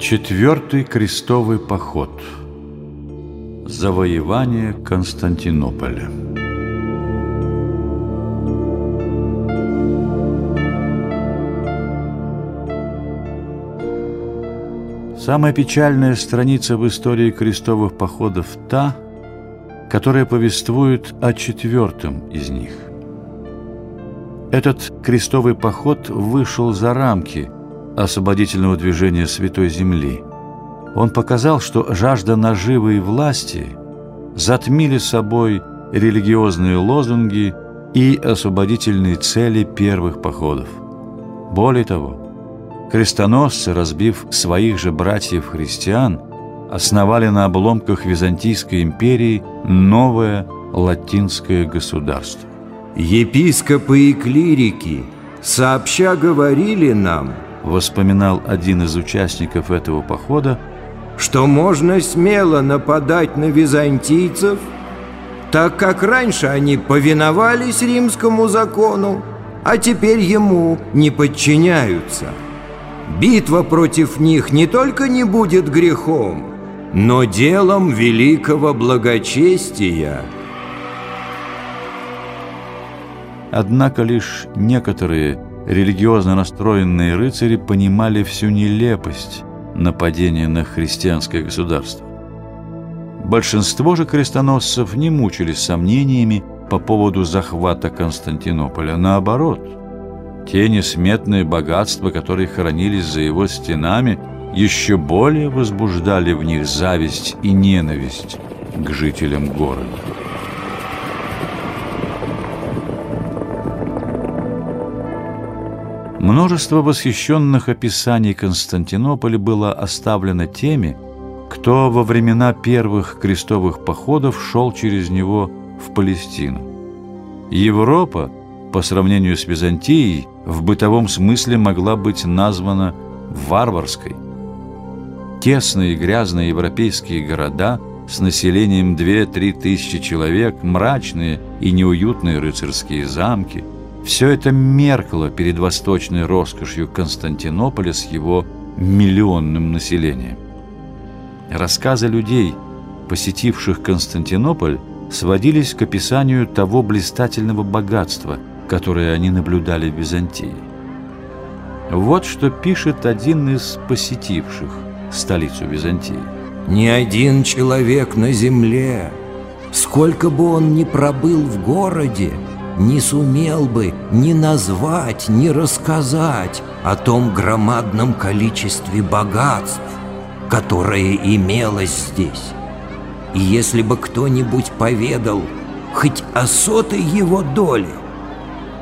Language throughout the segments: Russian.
Четвертый крестовый поход. Завоевание Константинополя. Самая печальная страница в истории крестовых походов та, которая повествует о четвертом из них. Этот крестовый поход вышел за рамки освободительного движения Святой Земли. Он показал, что жажда наживы и власти затмили собой религиозные лозунги и освободительные цели первых походов. Более того, крестоносцы, разбив своих же братьев-христиан, основали на обломках Византийской империи новое латинское государство. Епископы и клирики сообща говорили нам – воспоминал один из участников этого похода, что можно смело нападать на византийцев, так как раньше они повиновались римскому закону, а теперь ему не подчиняются. Битва против них не только не будет грехом, но делом великого благочестия. Однако лишь некоторые религиозно настроенные рыцари понимали всю нелепость нападения на христианское государство. Большинство же крестоносцев не мучились сомнениями по поводу захвата Константинополя. Наоборот, те несметные богатства, которые хранились за его стенами, еще более возбуждали в них зависть и ненависть к жителям города. Множество восхищенных описаний Константинополя было оставлено теми, кто во времена первых крестовых походов шел через него в Палестину. Европа, по сравнению с Византией, в бытовом смысле могла быть названа варварской. Тесные грязные европейские города с населением 2-3 тысячи человек, мрачные и неуютные рыцарские замки – все это меркло перед восточной роскошью Константинополя с его миллионным населением. Рассказы людей, посетивших Константинополь, сводились к описанию того блистательного богатства, которое они наблюдали в Византии. Вот что пишет один из посетивших столицу Византии. «Ни один человек на земле, сколько бы он ни пробыл в городе, не сумел бы ни назвать, ни рассказать о том громадном количестве богатств, которое имелось здесь. И если бы кто-нибудь поведал хоть о сотой его доле,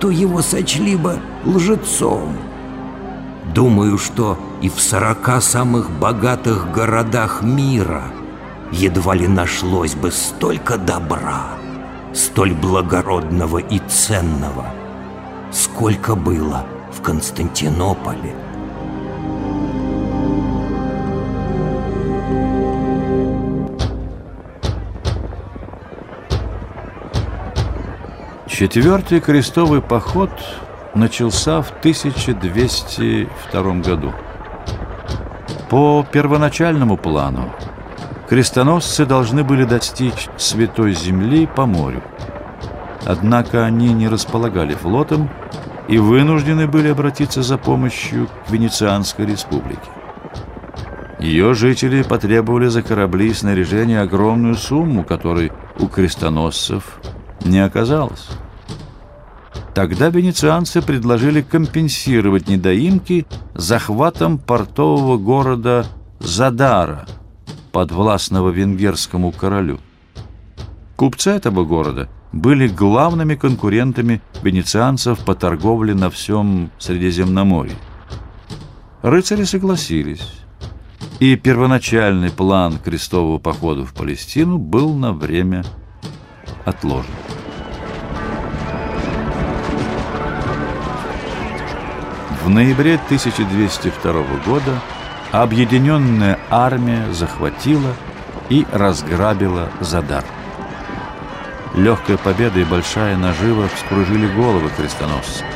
то его сочли бы лжецом. Думаю, что и в сорока самых богатых городах мира едва ли нашлось бы столько добра, столь благородного и ценного, сколько было в Константинополе. Четвертый крестовый поход начался в 1202 году. По первоначальному плану крестоносцы должны были достичь Святой Земли по морю. Однако они не располагали флотом и вынуждены были обратиться за помощью к Венецианской республике. Ее жители потребовали за корабли и снаряжение огромную сумму, которой у крестоносцев не оказалось. Тогда венецианцы предложили компенсировать недоимки захватом портового города Задара – подвластного венгерскому королю. Купцы этого города были главными конкурентами венецианцев по торговле на всем Средиземноморье. Рыцари согласились, и первоначальный план крестового похода в Палестину был на время отложен. В ноябре 1202 года объединенная армия захватила и разграбила Задар. Легкая победа и большая нажива вскружили головы крестоносцев.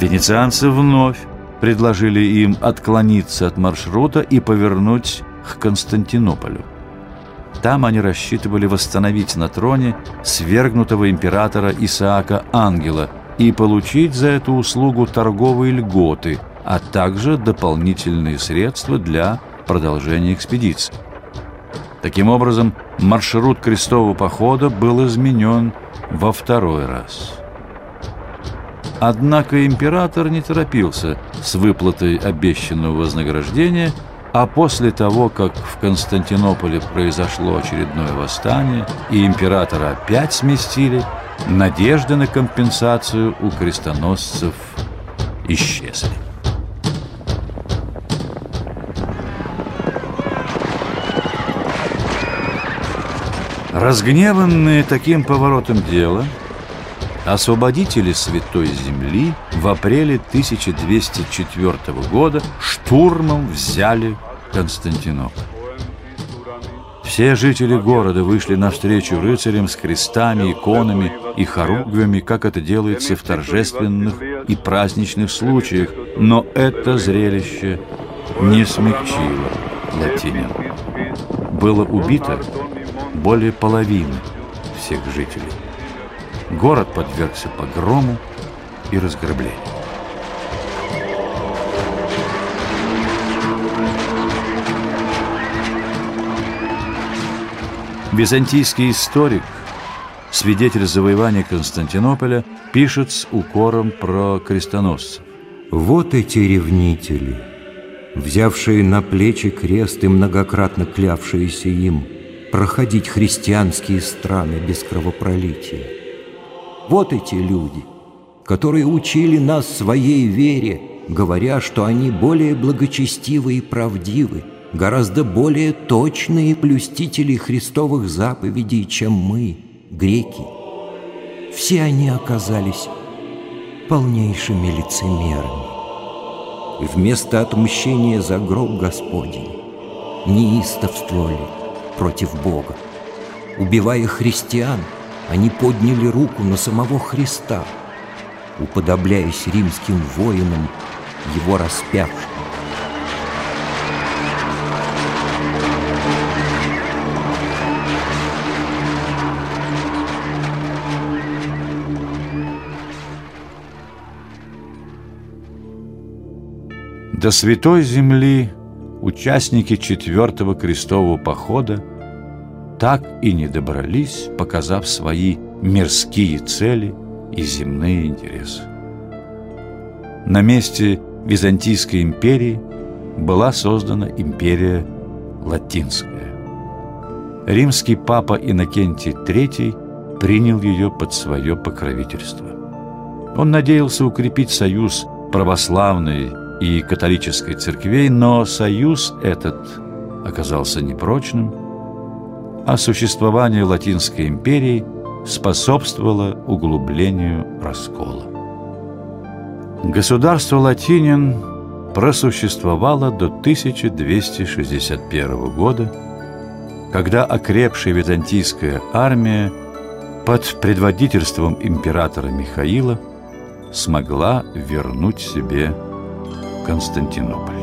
Венецианцы вновь предложили им отклониться от маршрута и повернуть к Константинополю. Там они рассчитывали восстановить на троне свергнутого императора Исаака Ангела и получить за эту услугу торговые льготы, а также дополнительные средства для продолжения экспедиции. Таким образом, маршрут крестового похода был изменен во второй раз. Однако император не торопился с выплатой обещанного вознаграждения, а после того, как в Константинополе произошло очередное восстание и императора опять сместили, надежды на компенсацию у крестоносцев исчезли. Разгневанные таким поворотом дела, освободители Святой Земли в апреле 1204 года штурмом взяли Константинополь. Все жители города вышли навстречу рыцарям с крестами, иконами и хоругвями, как это делается в торжественных и праздничных случаях, но это зрелище не смягчило латинян. Было убито более половины всех жителей. Город подвергся погрому и разграблению. Византийский историк, свидетель завоевания Константинополя, пишет с укором про крестоносцев. Вот эти ревнители, взявшие на плечи крест и многократно клявшиеся им – проходить христианские страны без кровопролития. Вот эти люди, которые учили нас своей вере, говоря, что они более благочестивы и правдивы, гораздо более точные блюстители христовых заповедей, чем мы, греки. Все они оказались полнейшими лицемерами. Вместо отмщения за гроб Господень неистовствовали, против Бога. Убивая христиан, они подняли руку на самого Христа, уподобляясь римским воинам, его распявшим. До святой земли участники четвертого крестового похода так и не добрались, показав свои мирские цели и земные интересы. На месте Византийской империи была создана империя Латинская. Римский папа Иннокентий III принял ее под свое покровительство. Он надеялся укрепить союз православной и католической церквей, но союз этот оказался непрочным, а существование Латинской империи способствовало углублению раскола. Государство Латинин просуществовало до 1261 года, когда окрепшая византийская армия под предводительством императора Михаила смогла вернуть себе Константинополь.